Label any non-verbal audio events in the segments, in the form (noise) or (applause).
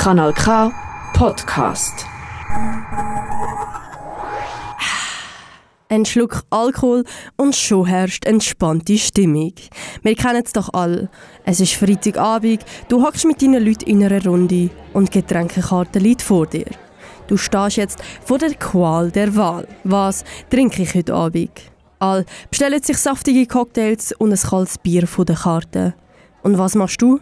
Kanal K Podcast. Ein Schluck Alkohol und schon herrscht entspannte Stimmung. Wir kennen es doch alle. Es ist Freitagabend, du hockst mit deinen Leuten in einer Runde und Getränkekarte liegt vor dir. Du stehst jetzt vor der Qual der Wahl. Was trinke ich heute Abend? All bestellen sich saftige Cocktails und ein kaltes Bier von der Karte. Und was machst du?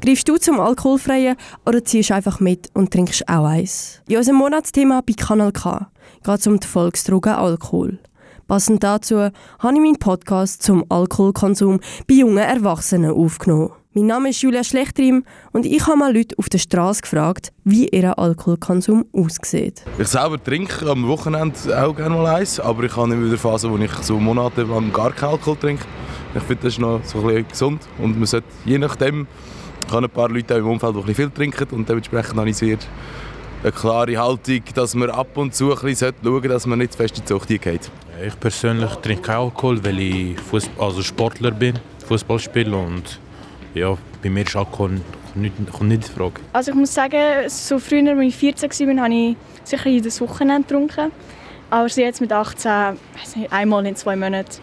Greifst du zum Alkoholfreien oder ziehst einfach mit und trinkst auch eins? In unserem Monatsthema bei Kanal K geht es um die Volksdroge Alkohol. Passend dazu habe ich meinen Podcast zum Alkoholkonsum bei jungen Erwachsenen aufgenommen. Mein Name ist Julia Schlechtrim und ich habe mal Leute auf der Straße gefragt, wie ihr Alkoholkonsum aussieht. Ich selber trinke am Wochenende auch gerne mal eins, aber ich habe immer wieder Phasen, wo ich so monatelang gar keinen Alkohol trinke. Ich finde, das ist noch so ein bisschen gesund und man sollte je nachdem ich habe ein paar Leute im Umfeld, die ein viel trinken und dementsprechend habe ich sehr eine klare Haltung, dass man ab und zu ein bisschen schauen sollte, dass man nicht zu fest in die Sucht geht. Ich persönlich trinke keinen Alkohol, weil ich Fußball, also Sportler bin, Fußball spiele und ja, bei mir ist Alkohol nicht, kommt nicht in Frage. Also ich muss sagen, so früher, als ich 14 war, habe ich sicher jedes Wochenende getrunken. Aber jetzt mit 18, einmal in zwei Monaten,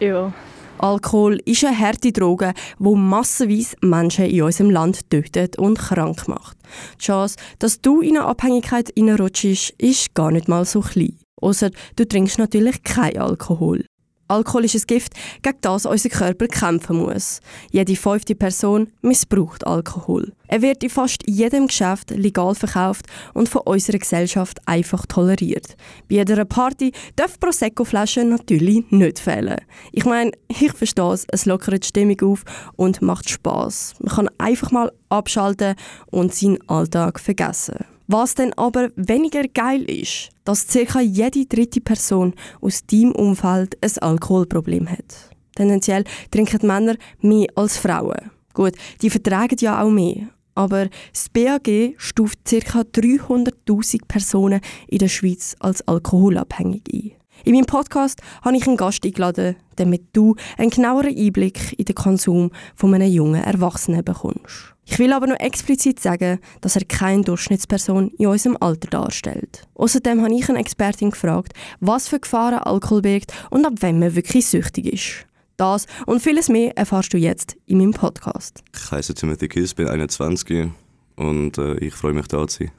ja. Alkohol ist eine harte Droge, die massenweise Menschen in unserem Land tötet und krank macht. Die Chance, dass du in eine Abhängigkeit reinrutschst, ist gar nicht mal so klein. Außer du trinkst natürlich kein Alkohol. Alkohol ist ein Gift, gegen das unser Körper kämpfen muss. Jede fünfte Person missbraucht Alkohol. Er wird in fast jedem Geschäft legal verkauft und von unserer Gesellschaft einfach toleriert. Bei jeder Party darf Prosecco-Flaschen natürlich nicht fehlen. Ich meine, ich verstehe es, es lockert die Stimmung auf und macht Spaß. Man kann einfach mal abschalten und seinen Alltag vergessen. Was dann aber weniger geil ist, dass ca. jede dritte Person aus deinem Umfeld ein Alkoholproblem hat. Tendenziell trinken Männer mehr als Frauen. Gut, die vertragen ja auch mehr. Aber das BAG stuft ca. 300.000 Personen in der Schweiz als alkoholabhängig ein. In meinem Podcast habe ich einen Gast eingeladen, damit du einen genaueren Einblick in den Konsum von einem jungen Erwachsenen bekommst. Ich will aber noch explizit sagen, dass er keine Durchschnittsperson in unserem Alter darstellt. Außerdem habe ich eine Expertin gefragt, was für Gefahren Alkohol birgt und ab wann man wirklich süchtig ist. Das und vieles mehr erfährst du jetzt in meinem Podcast. Ich heiße Timothy Kiss, bin 21 und äh, ich freue mich da zu sein.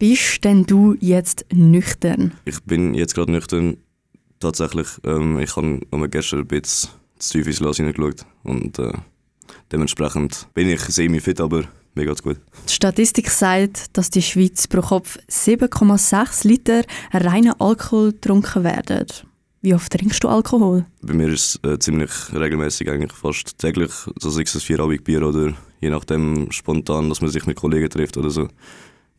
Bist denn du jetzt nüchtern? Ich bin jetzt gerade nüchtern. Tatsächlich, ähm, ich habe gestern ein bisschen zu tief ins Glas hineingeschaut und äh, Dementsprechend bin ich semi-fit, aber mir geht's gut. Die Statistik sagt, dass die Schweiz pro Kopf 7,6 Liter reiner Alkohol getrunken werden. Wie oft trinkst du Alkohol? Bei mir ist es äh, ziemlich regelmäßig, eigentlich fast täglich. So sei es ein Vierabend Bier oder je nachdem spontan, dass man sich mit Kollegen trifft oder so.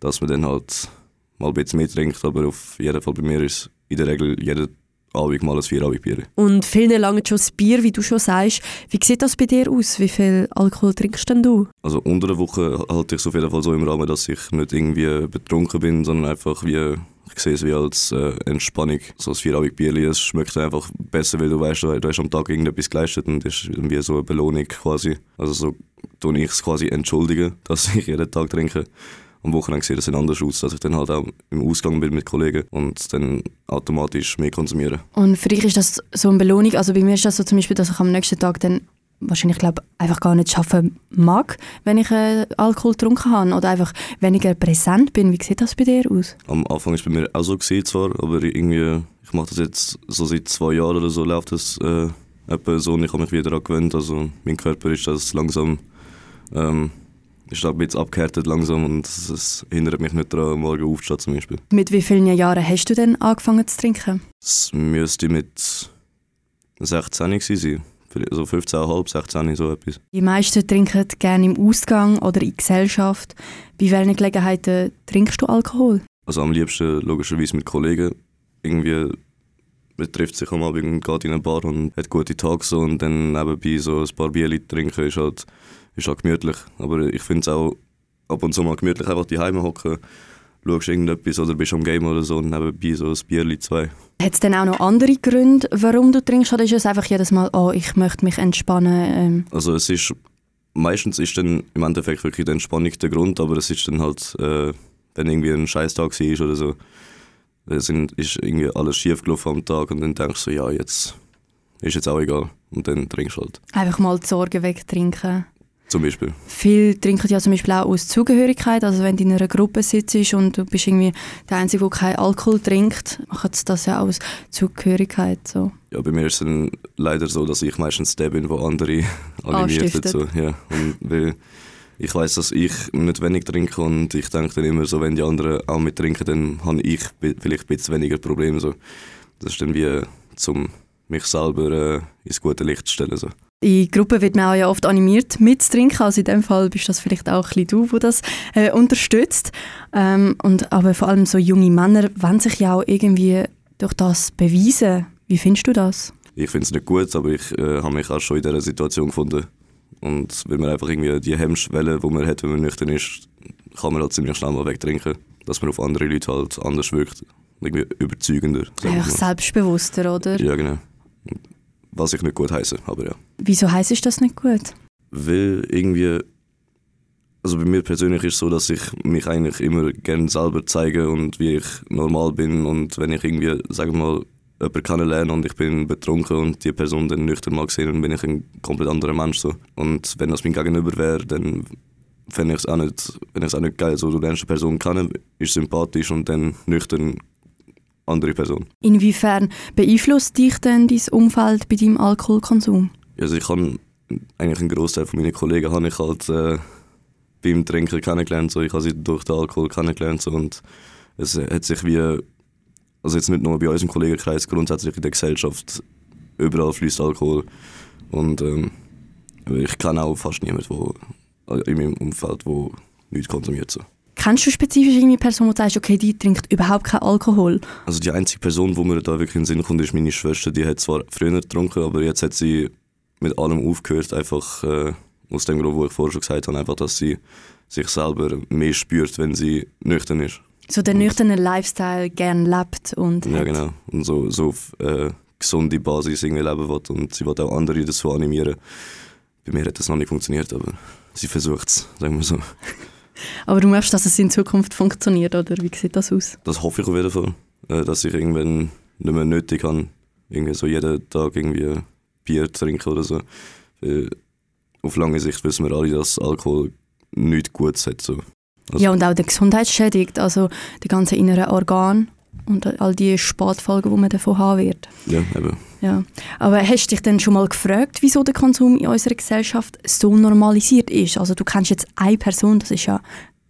Dass man dann halt mal ein bisschen mehr trinkt, aber auf jeden Fall bei mir ist in der Regel jeder Abend mal ein Vierabendbier. Und vielen lange schon das Bier, wie du schon sagst. Wie sieht das bei dir aus? Wie viel Alkohol trinkst denn du? Also unter der Woche halte ich es auf jeden Fall so im Rahmen, dass ich nicht irgendwie betrunken bin, sondern einfach wie ich sehe es wie als äh, Entspannung. So ein Vierabendbier, es schmeckt einfach besser, weil du weißt, du, du hast am Tag irgendetwas geleistet und das ist wie so eine Belohnung quasi. Also so tue ich es quasi entschuldigen, (laughs) dass ich jeden Tag trinke am Wochenende sieht das anders aus, dass ich dann halt auch im Ausgang bin mit Kollegen und dann automatisch mehr konsumiere. Und für dich ist das so eine Belohnung? Also bei mir ist das so zum Beispiel, dass ich am nächsten Tag dann wahrscheinlich glaube einfach gar nicht schaffen mag, wenn ich äh, Alkohol getrunken habe oder einfach weniger präsent bin. Wie sieht das bei dir aus? Am Anfang ist es bei mir auch so gewesen, zwar, aber irgendwie ich mache das jetzt so seit zwei Jahren oder so läuft das äh, so und ich habe mich wieder daran gewöhnt. Also mein Körper ist das langsam ähm, ist ein bisschen abgehärtet langsam und es hindert mich nicht daran, morgen aufzustehen zum Beispiel. Mit wie vielen Jahren hast du denn angefangen zu trinken? Es müsste mit 16 sein. So 15,5, 16, so etwas. Die meisten trinken gerne im Ausgang oder in Gesellschaft. Bei welchen Gelegenheiten trinkst du Alkohol? Also am liebsten logischerweise mit Kollegen. Irgendwie man trifft sich am Abend und geht in eine Bar und hat gute Tage so und dann nebenbei so ein paar Bier trinken ist halt ist auch gemütlich. Aber ich finde es auch ab und zu mal gemütlich, einfach die Heime hocken, schaust irgendetwas oder bist am Game oder so und nebenbei so ein Bierli, zwei. Hat es denn auch noch andere Gründe, warum du trinkst, oder ist es einfach jedes Mal, oh, ich möchte mich entspannen? Ähm? Also es ist meistens ist dann im Endeffekt wirklich die Entspannung der Grund, aber es ist dann halt, äh, wenn irgendwie ein Scheißtag war oder so, dann sind, ist irgendwie alles schief gelaufen am Tag und dann denkst du so, ja, jetzt ist jetzt auch egal. Und dann trinkst du halt. Einfach mal die Sorgen wegtrinken. Zum Beispiel. Viele trinken ja zum Beispiel auch aus Zugehörigkeit. Also wenn du in einer Gruppe sitzt und du bist irgendwie der Einzige, der keinen Alkohol trinkt, machen sie das ja auch aus Zugehörigkeit. So. Ja, bei mir ist es dann leider so, dass ich meistens der bin, der andere animiert. Anstiftet. So. Ja. Und weil ich weiß, dass ich nicht wenig trinke und ich denke dann immer so, wenn die anderen auch mit trinken, dann habe ich vielleicht ein bisschen weniger Probleme. So. Das ist dann wie zum mich selber äh, ins gute Licht zu stellen. So. In Gruppen wird man auch ja oft animiert mitzutrinken. Also in dem Fall bist das vielleicht auch ein bisschen du, der das äh, unterstützt. Ähm, und, aber vor allem so junge Männer wollen sich ja auch irgendwie durch das beweisen. Wie findest du das? Ich finde es nicht gut, aber ich äh, habe mich auch schon in dieser Situation gefunden. Und wenn man einfach irgendwie die Hemmschwelle, die man hat, wenn man nüchtern ist, kann man halt ziemlich schnell mal wegtrinken. Dass man auf andere Leute halt anders wirkt. Irgendwie überzeugender. Einfach selbstbewusster, oder? Ja, genau. Was ich nicht gut heiße, aber ja. Wieso heisst ist das nicht gut? Weil irgendwie. Also bei mir persönlich ist es so, dass ich mich eigentlich immer gerne selber zeige und wie ich normal bin. Und wenn ich irgendwie, sagen wir mal, jemanden kennenlerne und ich bin betrunken und die Person dann nüchtern mal gesehen, dann bin ich ein komplett anderer Mensch. So. Und wenn das mein Gegenüber wäre, dann fände ich es auch nicht, fände ich's auch nicht geil. So, du lernst eine Person kennen, ist sympathisch und dann nüchtern andere Person. Inwiefern beeinflusst dich denn dein Umfeld bei deinem Alkoholkonsum? Also ich habe eigentlich einen Großteil von meinen Kollegen habe ich halt äh, beim Trinken kennengelernt. So. Ich habe sie durch den Alkohol kennengelernt. So. Und es hat sich wie, also jetzt nicht nur bei uns im Kollegenkreis, grundsätzlich in der Gesellschaft, überall fließt Alkohol. Und ähm, ich kenne auch fast niemanden wo, äh, in meinem Umfeld, der nichts konsumiert. So. Kennst du spezifisch irgendwie eine Person, die du sagst, okay, die trinkt überhaupt keinen Alkohol? Also die einzige Person, die mir da wirklich in den Sinn kommt, ist meine Schwester. Die hat zwar früher getrunken, aber jetzt hat sie mit allem aufgehört, einfach äh, aus dem Grund, wo ich vorher schon gesagt habe, einfach, dass sie sich selber mehr spürt, wenn sie nüchtern ist. So den nüchternen Lifestyle gern lebt und Ja, hat. genau. Und so, so auf äh, gesunde Basis irgendwie leben will. Und sie will auch andere dazu animieren. Bei mir hat das noch nicht funktioniert, aber sie versucht es, sagen wir so. Aber du möchtest, dass es in Zukunft funktioniert, oder wie sieht das aus? Das hoffe ich auf jeden Fall, äh, dass ich irgendwann nicht mehr nötig habe, irgendwie so jeden Tag irgendwie Bier zu trinken oder so. Auf lange Sicht wissen wir alle, dass Alkohol nichts Gutes hat. So. Also- Ja, und auch die Gesundheit schädigt, also die ganzen inneren Organe und all die Spätfolgen, die man davon haben wird. Ja, eben. Ja. Aber hast du dich denn schon mal gefragt, wieso der Konsum in unserer Gesellschaft so normalisiert ist? Also du kennst jetzt eine Person, das ist ja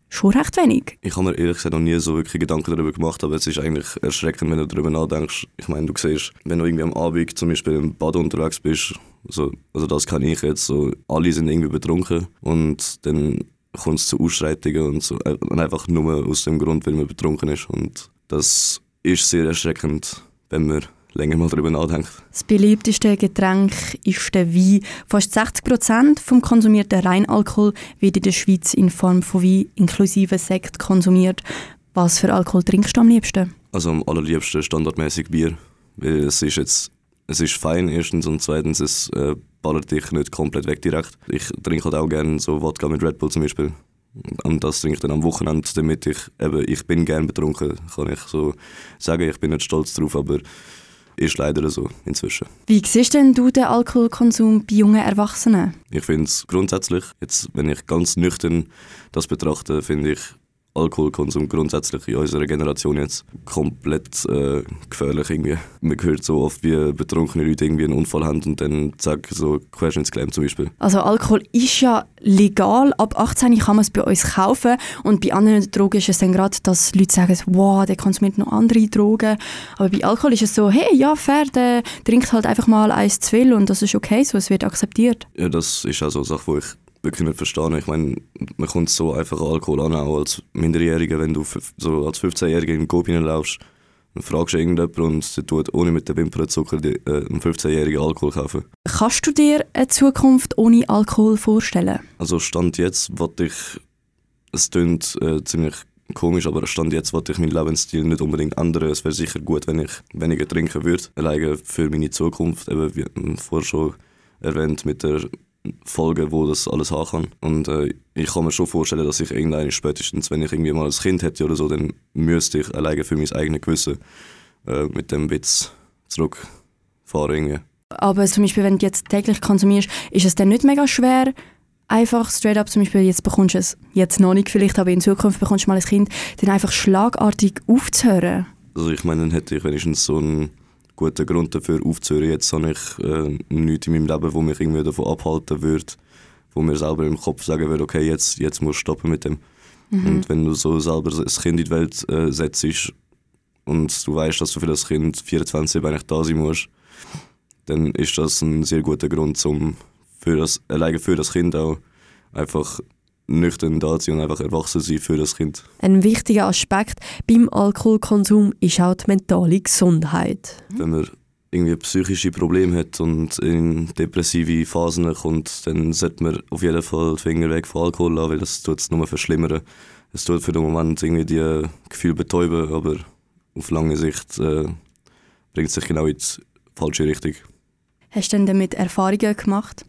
schon recht wenig. Ich habe mir ehrlich gesagt noch nie so wirklich Gedanken darüber gemacht, aber es ist eigentlich erschreckend, wenn du darüber nachdenkst. Ich meine, du siehst, wenn du irgendwie am Abend zum Beispiel im Bad unterwegs bist, so, also das kann ich jetzt, so, alle sind irgendwie betrunken und dann kommt es zu Ausschreitungen und so, äh, und einfach nur aus dem Grund, weil man betrunken ist und das ist sehr erschreckend, wenn man länger mal darüber nachdenkt. Das beliebteste Getränk ist der Wein. Fast 60 Prozent vom konsumierten Reinalkohol wird in der Schweiz in Form von Wein inklusive Sekt konsumiert. Was für Alkohol trinkst du am liebsten? Also am allerliebsten standardmäßig Bier, es ist jetzt, es ist fein erstens und zweitens es äh, ballert dich nicht komplett weg direkt. Ich trinke halt auch gerne so Wodka mit Red Bull zum Beispiel. Und das trinke ich dann am Wochenende, damit ich eben, ich bin gern betrunken, kann ich so sagen. Ich bin nicht stolz drauf, aber ist leider so inzwischen. Wie siehst denn du den Alkoholkonsum bei jungen Erwachsenen? Ich finde es grundsätzlich, jetzt, wenn ich ganz nüchtern das betrachte, finde ich Alkoholkonsum grundsätzlich in unserer Generation jetzt komplett äh, gefährlich irgendwie. Man hört so oft, wie betrunkene Leute irgendwie einen Unfall haben und dann zack, so Querschnittsgelähmt zum Beispiel. Also Alkohol ist ja legal, ab 18 kann man es bei uns kaufen und bei anderen Drogen ist es dann gerade, dass Leute sagen, wow, der konsumiert noch andere Drogen. Aber bei Alkohol ist es so, hey, ja, fair, der trinkt halt einfach mal eins zu viel und das ist okay so, es wird akzeptiert. Ja, das ist auch so eine Sache, die ich wirklich nicht verstehe. Ich meine, man kommt so einfach Alkohol an, auch als Minderjähriger, wenn du so als 15-Jähriger in den Coop laufst, dann fragst du irgendjemanden und der tut ohne mit den Wimpern zu zucken die, äh, einen 15-jährigen Alkohol kaufen. Kannst du dir eine Zukunft ohne Alkohol vorstellen? Also Stand jetzt, was ich, es klingt äh, ziemlich komisch, aber Stand jetzt, was ich meinen Lebensstil nicht unbedingt ändern. Es wäre sicher gut, wenn ich weniger trinken würde, alleine für meine Zukunft, eben wie vorher schon erwähnt, mit der Folgen, wo das alles haben kann. Und äh, ich kann mir schon vorstellen, dass ich irgendwann spätestens, wenn ich irgendwie mal ein Kind hätte oder so, dann müsste ich alleine für mein eigenes Gewissen äh, mit dem Witz zurückfahren. Irgendwie. Aber zum Beispiel, wenn du jetzt täglich konsumierst, ist es dann nicht mega schwer, einfach straight up, zum Beispiel jetzt bekommst du es, jetzt noch nicht vielleicht, aber in Zukunft bekommst du mal ein Kind, dann einfach schlagartig aufzuhören? Also ich meine, dann hätte ich wenigstens so einen guten Grund dafür aufzuhören. Jetzt habe ich äh, nichts in meinem Leben, wo mich irgendwie davon abhalten würde, wo mir selber im Kopf sagen würde, okay, jetzt, jetzt musst du stoppen mit dem. Mhm. Und wenn du so selber ein Kind in die Welt äh, setzt und du weißt, dass du für das Kind 24 eigentlich da sein musst, dann ist das ein sehr guter Grund, um für das, alleine für das Kind auch einfach nüchtern da sein und einfach erwachsen sein für das Kind. Ein wichtiger Aspekt beim Alkoholkonsum ist auch die mentale Gesundheit. Wenn man irgendwie psychische Probleme hat und in depressive Phasen kommt, dann sollte man auf jeden Fall die Finger weg von Alkohol lassen, weil das tut es nur verschlimmern. Es tut für den Moment irgendwie die Gefühle betäuben, aber auf lange Sicht äh, bringt es sich genau in die falsche Richtung. Hast du denn damit Erfahrungen gemacht?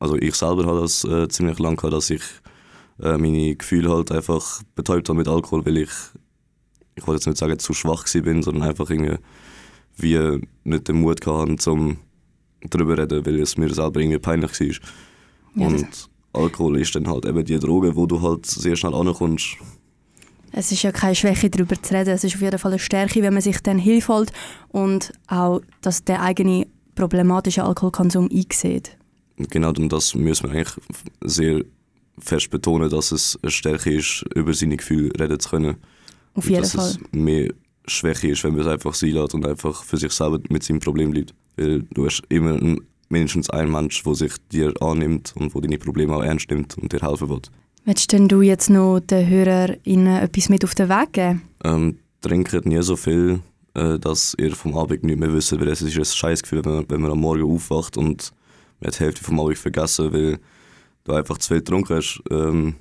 Also ich selber habe das äh, ziemlich lange gehabt, dass ich äh, meine Gefühle halt einfach betäubt habe mit Alkohol, weil ich, ich wollte jetzt nicht sagen, zu schwach bin, sondern einfach irgendwie wie nicht den Mut hatte, um darüber zu reden, weil es mir selber irgendwie peinlich war. Ja, und Alkohol ist dann halt eben die Droge, wo du halt sehr schnell ankommst. Es ist ja keine Schwäche, darüber zu reden. Es ist auf jeden Fall eine Stärke, wenn man sich dann Hilfe holt und auch, dass der eigene problematische Alkoholkonsum einsieht. Genau, und das müssen wir eigentlich sehr fest betonen, dass es eine Stärke ist, über seine Gefühle reden zu können. Auf jeden dass Fall. es mehr Schwäche ist, wenn man es einfach sein lässt und einfach für sich selber mit seinem Problem bleibt. Weil du hast immer mindestens einen Mensch, der sich dir annimmt und der deine Probleme auch ernst nimmt und dir helfen will. Willst denn du jetzt noch den HörerInnen etwas mit auf den Weg geben? Ähm, trinkt nie so viel, äh, dass ihr vom Abend nicht mehr wisst, weil es ist ein scheiß Gefühl, wenn man, wenn man am Morgen aufwacht und man hat die Hälfte vom Abend vergessen, weil du einfach zu viel getrunken hast. Ähm,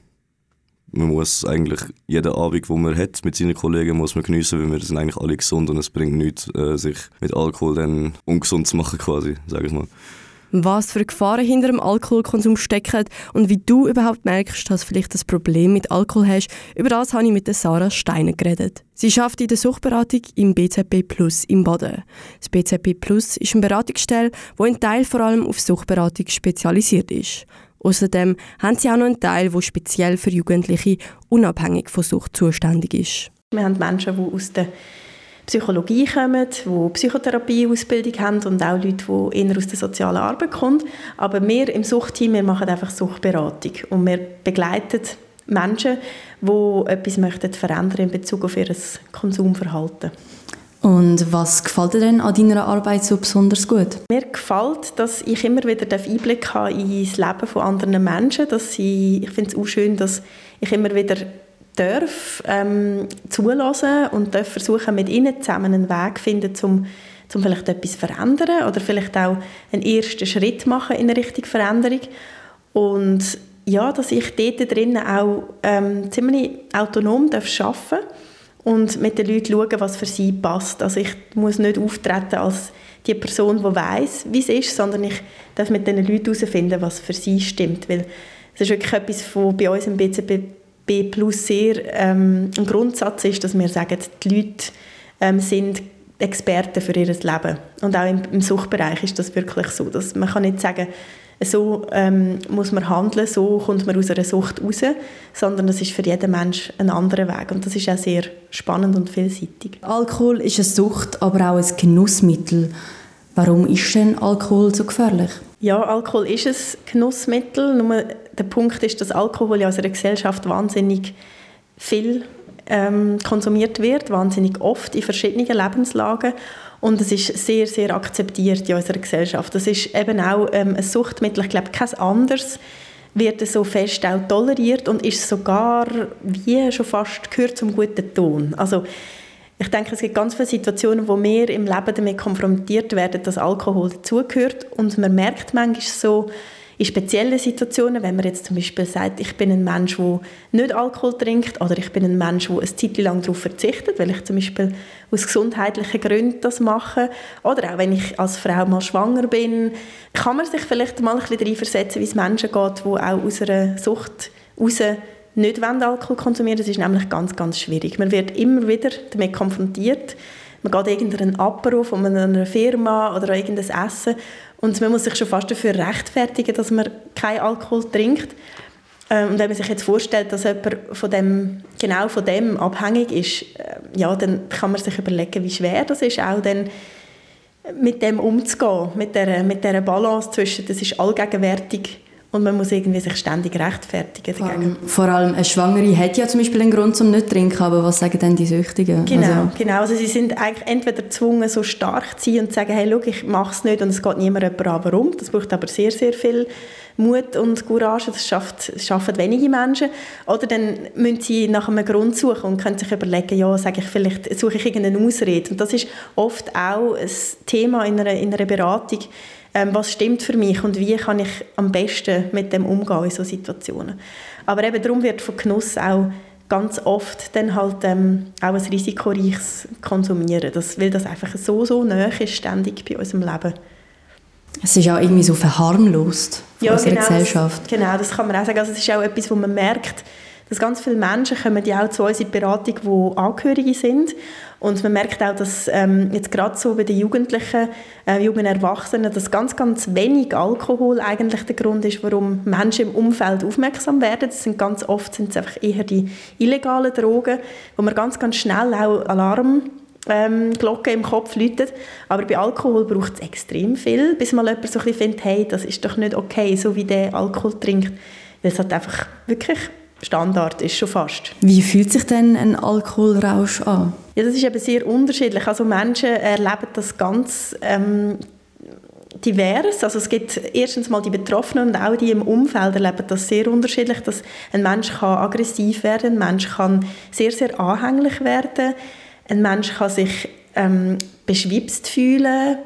man muss eigentlich jeden Abend, wo man hat mit seinen Kollegen, muss man geniessen, weil wir sind eigentlich alle gesund und es bringt nichts, äh, sich mit Alkohol dann ungesund zu machen quasi, sage ich mal. Was für Gefahren hinter dem Alkoholkonsum stecken und wie du überhaupt merkst, dass du vielleicht das Problem mit Alkohol hast, über das habe ich mit Sarah Steiner geredet. Sie arbeitet in der Suchtberatung im BZB Plus im Baden. Das BZB Plus ist eine Beratungsstelle, wo ein Teil vor allem auf Suchtberatung spezialisiert ist. Außerdem haben sie auch noch einen Teil, der speziell für Jugendliche unabhängig von Sucht zuständig ist. Wir haben Menschen, die aus der Psychologie kommen, die Psychotherapie-Ausbildung haben und auch Leute, die eher aus der sozialen Arbeit kommen. Aber wir im Suchtteam, wir machen einfach Suchtberatung und wir begleiten Menschen, die etwas möchten verändern in Bezug auf ihr Konsumverhalten. Und was gefällt dir denn an deiner Arbeit so besonders gut? Mir gefällt, dass ich immer wieder Einblick habe in das Leben von anderen Menschen. Dass sie, ich finde es auch schön, dass ich immer wieder darf, ähm, zulassen und darf versuchen, mit ihnen zusammen einen Weg zu finden, um, um vielleicht etwas verändern oder vielleicht auch einen ersten Schritt machen in Richtung Veränderung. Und ja, dass ich dort drinnen auch ähm, ziemlich autonom arbeiten darf und mit den Leuten schauen, was für sie passt. Also ich muss nicht auftreten als die Person, die weiß, wie es ist, sondern ich darf mit den Leuten herausfinden, was für sie stimmt. Weil es ist wirklich etwas, was bei uns im BCB Plus sehr ähm, ein Grundsatz ist, dass wir sagen, die Leute ähm, sind Experten für ihr Leben. Und auch im, im Suchtbereich ist das wirklich so. Dass man kann nicht sagen, so ähm, muss man handeln, so kommt man aus einer Sucht raus, sondern es ist für jeden Mensch ein anderer Weg und das ist auch sehr spannend und vielseitig. Alkohol ist eine Sucht, aber auch ein Genussmittel. Warum ist denn Alkohol so gefährlich? Ja, Alkohol ist ein Genussmittel, nur der Punkt ist, dass Alkohol in unserer Gesellschaft wahnsinnig viel ähm, konsumiert wird, wahnsinnig oft in verschiedenen Lebenslagen und es ist sehr, sehr akzeptiert in unserer Gesellschaft. Das ist eben auch ähm, ein Suchtmittel, ich glaube, kein anderes wird so fest auch toleriert und ist sogar wie schon fast gehört zum guten Ton. Also ich denke, es gibt ganz viele Situationen, wo wir im Leben damit konfrontiert werden, dass Alkohol dazugehört und man merkt manchmal so in speziellen Situationen, wenn man jetzt zum Beispiel sagt, ich bin ein Mensch, der nicht Alkohol trinkt oder ich bin ein Mensch, der eine Zeit lang darauf verzichtet, weil ich zum Beispiel aus gesundheitlichen Gründen das mache oder auch wenn ich als Frau mal schwanger bin, kann man sich vielleicht mal ein bisschen reinversetzen, wie es Menschen geht, die auch aus einer Sucht raus nicht Alkohol konsumieren Das ist nämlich ganz, ganz schwierig. Man wird immer wieder damit konfrontiert. Man geht irgendeinen Apero von einer Firma oder irgendein Essen und man muss sich schon fast dafür rechtfertigen, dass man keinen Alkohol trinkt. Ähm, und wenn man sich jetzt vorstellt, dass jemand von dem, genau von dem abhängig ist, äh, ja, dann kann man sich überlegen, wie schwer das ist, auch dann mit dem umzugehen, mit der, mit der Balance zwischen, das ist allgegenwärtig und man muss irgendwie sich ständig rechtfertigen vor allem, vor allem eine Schwangere hat ja zum Beispiel einen Grund zum nicht zu trinken, aber was sagen denn die Süchtigen? Genau, also. genau. Also sie sind eigentlich entweder gezwungen, so stark zu sein und zu sagen, hey, schau, ich mache es nicht und es geht niemand jemand an, warum. Das braucht aber sehr, sehr viel Mut und Courage, das, schafft, schaffen wenige Menschen. Oder dann müssen sie nach einem Grund suchen und können sich überlegen, ja, sage ich, vielleicht suche ich irgendeine Ausrede. Und das ist oft auch ein Thema in einer, in einer Beratung, ähm, was stimmt für mich und wie kann ich am besten mit dem umgehen in solchen Situationen. Aber eben darum wird von Genuss auch ganz oft dann halt ähm, auch ein risikoreiches Konsumieren, das, weil das einfach so, so nahe ist ständig bei unserem Leben. Es ist auch irgendwie so verharmlost ja, unserer genau, Gesellschaft. Das, genau, das kann man auch sagen. Also es ist auch etwas, wo man merkt, dass ganz viele Menschen kommen ja auch zu uns in die Beratung, die Angehörige sind. Und man merkt auch, dass ähm, jetzt gerade so bei den Jugendlichen, äh, jungen Erwachsenen, dass ganz, ganz wenig Alkohol eigentlich der Grund ist, warum Menschen im Umfeld aufmerksam werden. Das sind ganz oft sind es einfach eher die illegalen Drogen, wo man ganz, ganz schnell auch Alarm ähm, Glocke im Kopf läutet. Aber bei Alkohol braucht es extrem viel, bis mal jemand so ein bisschen findet, hey, das ist doch nicht okay, so wie der Alkohol trinkt. Weil es halt einfach wirklich Standard ist schon fast. Wie fühlt sich denn ein Alkoholrausch an? Ja, das ist eben sehr unterschiedlich. Also Menschen erleben das ganz ähm, divers. Also es gibt erstens mal die Betroffenen und auch die im Umfeld erleben das sehr unterschiedlich, dass ein Mensch kann aggressiv werden, ein Mensch kann sehr, sehr anhänglich werden, ein Mensch kann sich ähm, beschwipst fühlen,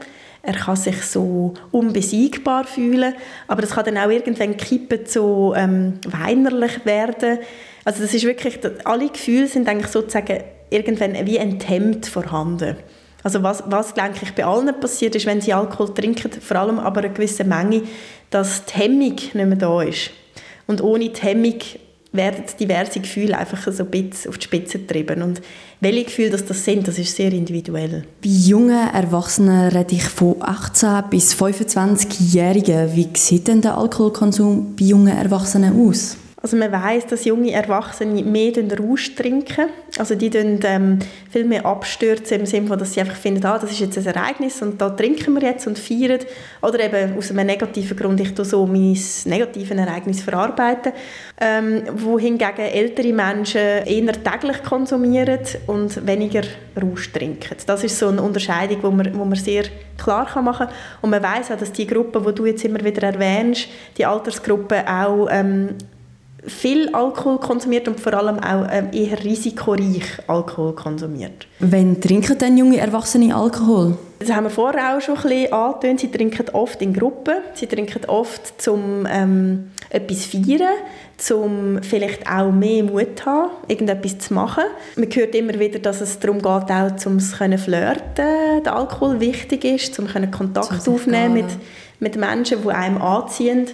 er kann sich so unbesiegbar fühlen, aber das kann dann auch irgendwann kippen zu ähm, weinerlich werden. Also das ist wirklich, alle Gefühle sind eigentlich sozusagen irgendwann wie enthemmt vorhanden. Also was, was denke ich bei allen passiert ist, wenn sie Alkohol trinken, vor allem aber eine gewisse Menge, dass die Hemmung nicht mehr da ist. Und ohne die Hemmung werden diverse Gefühle einfach so ein bisschen auf die Spitze getrieben. Und welche Gefühle das, das sind, das ist sehr individuell. Bei jungen Erwachsenen rede ich von 18 bis 25-Jährigen. Wie sieht denn der Alkoholkonsum bei jungen Erwachsenen aus? Also man weiß, dass junge Erwachsene mehr Rausch trinken. Also die tun ähm, viel mehr abstürzen im Sinne dass sie einfach finden, ah, das ist jetzt ein Ereignis und da trinken wir jetzt und feiern. Oder eben aus einem negativen Grund, ich tue so mein negatives Ereignis verarbeiten. Ähm, wohingegen ältere Menschen eher täglich konsumieren und weniger Rausch trinken. Das ist so eine Unterscheidung, wo man, wo man sehr klar machen kann. Und man weiß auch, dass die Gruppe, die du jetzt immer wieder erwähnst, die Altersgruppe auch ähm, viel Alkohol konsumiert und vor allem auch ähm, eher risikoreich Alkohol konsumiert. Wann trinken denn junge Erwachsene Alkohol? Das haben wir vorher auch schon ein bisschen angetönt. Sie trinken oft in Gruppen. Sie trinken oft zum ähm, etwas feiern, zum vielleicht auch mehr Mut zu haben, irgendetwas zu machen. Man hört immer wieder, dass es darum geht, auch um es flirten, der Alkohol wichtig ist, um Kontakt aufnehmen mit, mit Menschen, die einem anziehen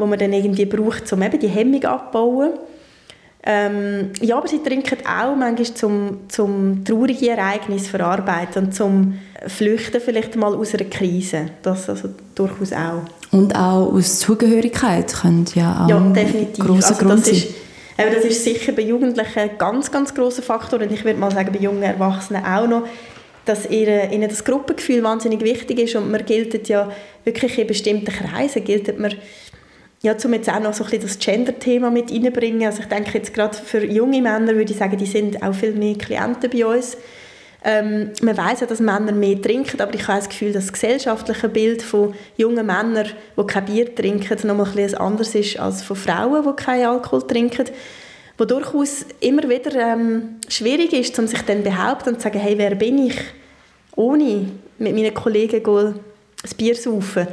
wo man dann irgendwie braucht, um eben die Hemmung abzubauen. Ähm, ja, aber sie trinken auch manchmal zum, zum traurige Ereignis verarbeiten und zum Flüchten vielleicht mal aus einer Krise. Das also durchaus auch. Und auch aus Zugehörigkeit könnte ja auch ja, definitiv. ein also Grund sein. Ist, das ist sicher bei Jugendlichen ein ganz, ganz grosser Faktor und ich würde mal sagen, bei jungen Erwachsenen auch noch, dass ihnen das Gruppengefühl wahnsinnig wichtig ist und man gilt ja wirklich in bestimmten Kreisen, gilt man ja, um jetzt auch noch so ein bisschen das Gender-Thema mit reinbringen. Also ich denke jetzt gerade für junge Männer würde ich sagen, die sind auch viel mehr Klienten bei uns. Ähm, man weiß ja, dass Männer mehr trinken, aber ich habe das Gefühl, dass das gesellschaftliche Bild von jungen Männern, die kein Bier trinken, noch mal ein bisschen anders ist als von Frauen, die keinen Alkohol trinken. Wo durchaus immer wieder ähm, schwierig ist, um sich dann behaupten und zu sagen, hey, wer bin ich, ohne mit meinen Kollegen ein Bier zu saufen.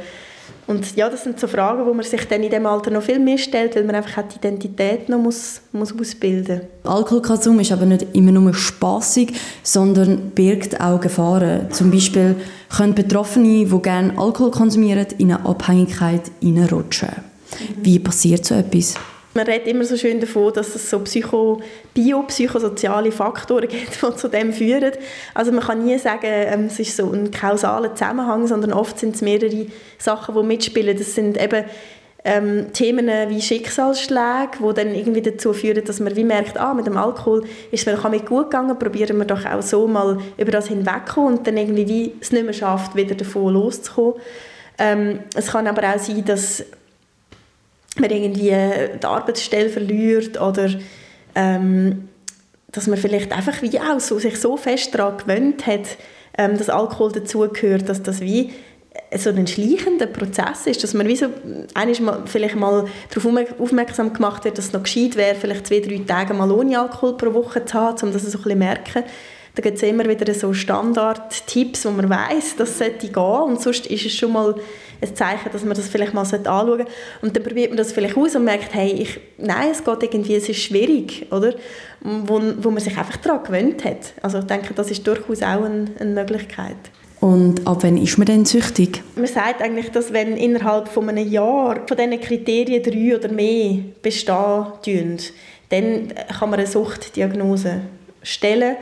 Und ja, das sind so Fragen, wo man sich dann in dem Alter noch viel mehr stellt, weil man einfach die Identität noch muss, muss ausbilden muss. Alkoholkonsum ist aber nicht immer nur spaßig, sondern birgt auch Gefahren. Zum Beispiel können Betroffene, die gerne Alkohol konsumieren, in eine Abhängigkeit hineinrutschen. Wie passiert so etwas? Man redet immer so schön davon, dass es so psycho, biopsychosoziale Faktoren gibt, die zu dem führen. Also man kann nie sagen, ähm, es ist so ein kausaler Zusammenhang, sondern oft sind es mehrere Sachen, die mitspielen. Das sind eben ähm, Themen wie Schicksalsschläge, die dann irgendwie dazu führen, dass man wie merkt, ah, mit dem Alkohol ist es mir gut gegangen, probieren wir doch auch so mal über das hinwegzukommen und dann irgendwie wie es nicht mehr schafft, wieder davon loszukommen. Ähm, es kann aber auch sein, dass man irgendwie die Arbeitsstelle verliert oder ähm, dass man vielleicht einfach wie auch so, sich so fest daran gewöhnt hat, ähm, dass Alkohol dazugehört, dass das wie so ein schleichender Prozess ist, dass man wie so mal, vielleicht mal darauf aufmerksam gemacht wird, dass es noch gescheit wäre, vielleicht zwei, drei Tage mal ohne Alkohol pro Woche zu haben, um das so ein bisschen merken. Da gibt es immer wieder so Standard-Tipps, wo man weiß, das sollte gehen und sonst ist es schon mal ein Zeichen, dass man das vielleicht mal anschauen sollte. Und dann probiert man das vielleicht aus und merkt, hey, ich, nein, es geht irgendwie, es ist schwierig, oder? Wo, wo man sich einfach daran gewöhnt hat. Also ich denke, das ist durchaus auch eine, eine Möglichkeit. Und ab wann ist man denn süchtig? Man sagt eigentlich, dass wenn innerhalb von einem Jahr von diesen Kriterien drei oder mehr bestehen dann kann man eine Suchtdiagnose stellen.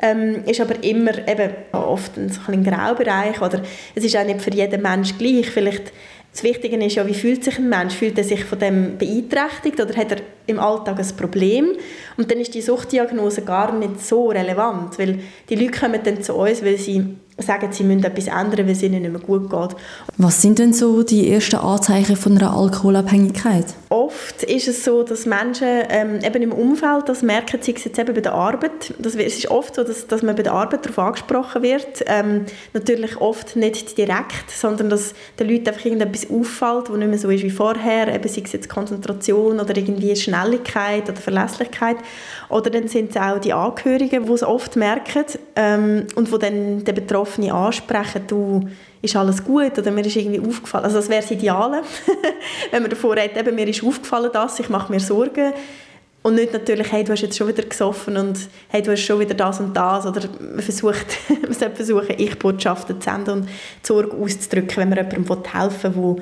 Ähm, ist aber immer eben oft ein, ein Graubereich oder es ist auch nicht für jeden Mensch gleich. Vielleicht das Wichtige ist ja, wie fühlt sich ein Mensch? Fühlt er sich von dem beeinträchtigt oder hat er im Alltag ein Problem? Und dann ist die Suchtdiagnose gar nicht so relevant, weil die Leute kommen dann zu uns, weil sie sagen, sie müssen etwas ändern, weil es ihnen nicht mehr gut geht. Was sind denn so die ersten Anzeichen von einer Alkoholabhängigkeit? Oft ist es so, dass Menschen ähm, eben im Umfeld das merken, sei es jetzt eben bei der Arbeit. Das, es ist oft so, dass, dass man bei der Arbeit darauf angesprochen wird. Ähm, natürlich oft nicht direkt, sondern dass den Leuten einfach irgendetwas auffällt, das nicht mehr so ist wie vorher. Eben sei es jetzt Konzentration oder irgendwie Schnelligkeit oder Verlässlichkeit. Oder dann sind es auch die Angehörigen, die es oft merken ähm, und wo dann der Betroffene ansprechen, du, ist alles gut oder mir ist irgendwie aufgefallen. Also das wäre das Ideale, (laughs) wenn man davor redet, eben, mir ist aufgefallen das, ich mache mir Sorgen. Und nicht natürlich, hey, du hast jetzt schon wieder gesoffen und hey, du hast schon wieder das und das. Oder man, versucht, (laughs) man sollte versuchen, Ich-Botschaften zu senden und die Sorge auszudrücken, wenn man jemandem helfen will, wo,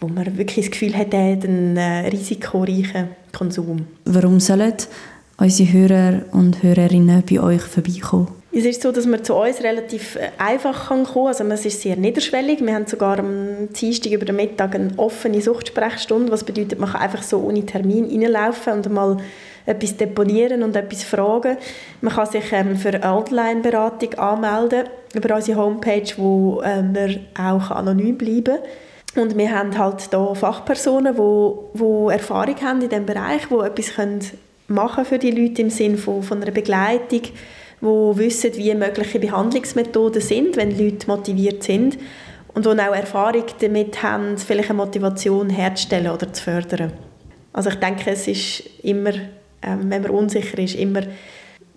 wo man wirklich das Gefühl hat, er hat einen äh, risikoreichen Konsum. Warum sollen unsere Hörer und Hörerinnen bei euch vorbeikommen? Es ist so, dass man zu uns relativ äh, einfach kommen kann. Also es ist sehr niederschwellig. Wir haben sogar am Dienstag über den Mittag eine offene Suchtsprechstunde, was bedeutet, man kann einfach so ohne Termin reinlaufen und mal etwas deponieren und etwas fragen. Man kann sich ähm, für Online-Beratung anmelden über unsere Homepage, wo äh, man auch anonym bleiben kann. Und wir haben halt da Fachpersonen, die wo, wo Erfahrung haben in diesem Bereich, die etwas können machen für die Leute im Sinne von, von einer Begleitung, wo wissen, wie mögliche Behandlungsmethoden sind, wenn Leute motiviert sind und die auch Erfahrung damit haben, vielleicht eine Motivation herzustellen oder zu fördern. Also ich denke, es ist immer, ähm, wenn man unsicher ist, immer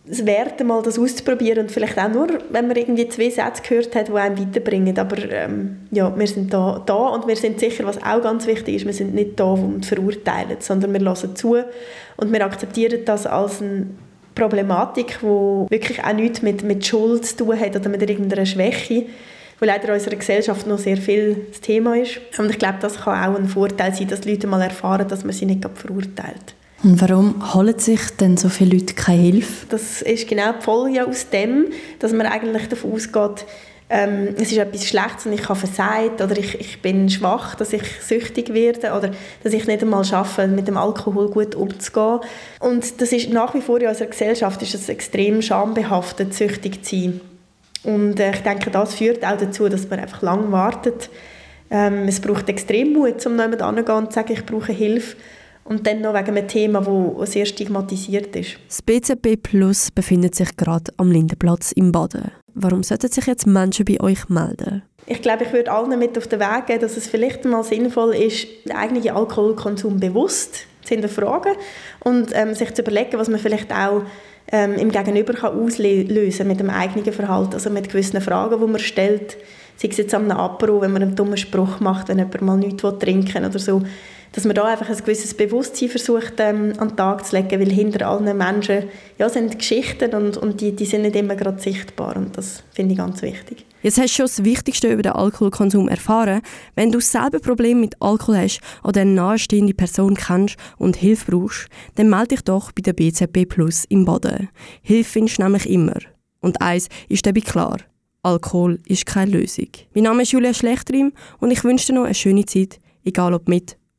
es wert, mal das auszuprobieren und vielleicht auch nur, wenn man irgendwie zwei Sätze gehört hat, die einem weiterbringen. Aber ähm, ja, wir sind da, da und wir sind sicher, was auch ganz wichtig ist, wir sind nicht da, um zu verurteilen, sondern wir hören zu und wir akzeptieren das als eine Problematik, die wirklich auch nichts mit, mit Schuld zu tun hat oder mit irgendeiner Schwäche, wo leider in unserer Gesellschaft noch sehr viel das Thema ist. Und ich glaube, das kann auch ein Vorteil sein, dass die Leute mal erfahren, dass man sie nicht verurteilt. Und warum holen sich denn so viele Leute keine Hilfe? Das ist genau die Folge aus dem, dass man eigentlich davon ausgeht, ähm, es ist etwas Schlechtes und ich habe versagt oder ich, ich bin schwach, dass ich süchtig werde oder dass ich nicht einmal schaffe, mit dem Alkohol gut umzugehen. Und das ist nach wie vor in unserer Gesellschaft ist es extrem schambehaftet, süchtig zu sein. Und äh, ich denke, das führt auch dazu, dass man einfach lang wartet. Ähm, es braucht extrem Mut, um jemanden anzugehen und zu sagen, ich brauche Hilfe. Und dann noch wegen einem Thema, das sehr stigmatisiert ist. Das BZB Plus befindet sich gerade am Lindenplatz im Baden. Warum sollten sich jetzt Menschen bei euch melden? Ich glaube, ich würde allen mit auf den Weg geben, dass es vielleicht mal sinnvoll ist, den eigenen Alkoholkonsum bewusst zu hinterfragen und ähm, sich zu überlegen, was man vielleicht auch ähm, im Gegenüber kann auslösen mit dem eigenen Verhalten, also mit gewissen Fragen, die man stellt, sei es jetzt am Apero, wenn man einen dummen Spruch macht, wenn jemand mal nichts trinken will oder so, dass man da einfach ein gewisses Bewusstsein versucht ähm, an den Tag zu legen, weil hinter allen Menschen ja, sind Geschichten und, und die, die sind nicht immer gerade sichtbar und das finde ich ganz wichtig. Jetzt hast du schon das Wichtigste über den Alkoholkonsum erfahren. Wenn du selber Probleme mit Alkohol hast oder eine nahestehende Person kennst und Hilfe brauchst, dann melde dich doch bei der BZB Plus im Boden. Hilfe findest du nämlich immer. Und eins ist dabei klar. Alkohol ist keine Lösung. Mein Name ist Julia Schlechtrim und ich wünsche dir noch eine schöne Zeit, egal ob mit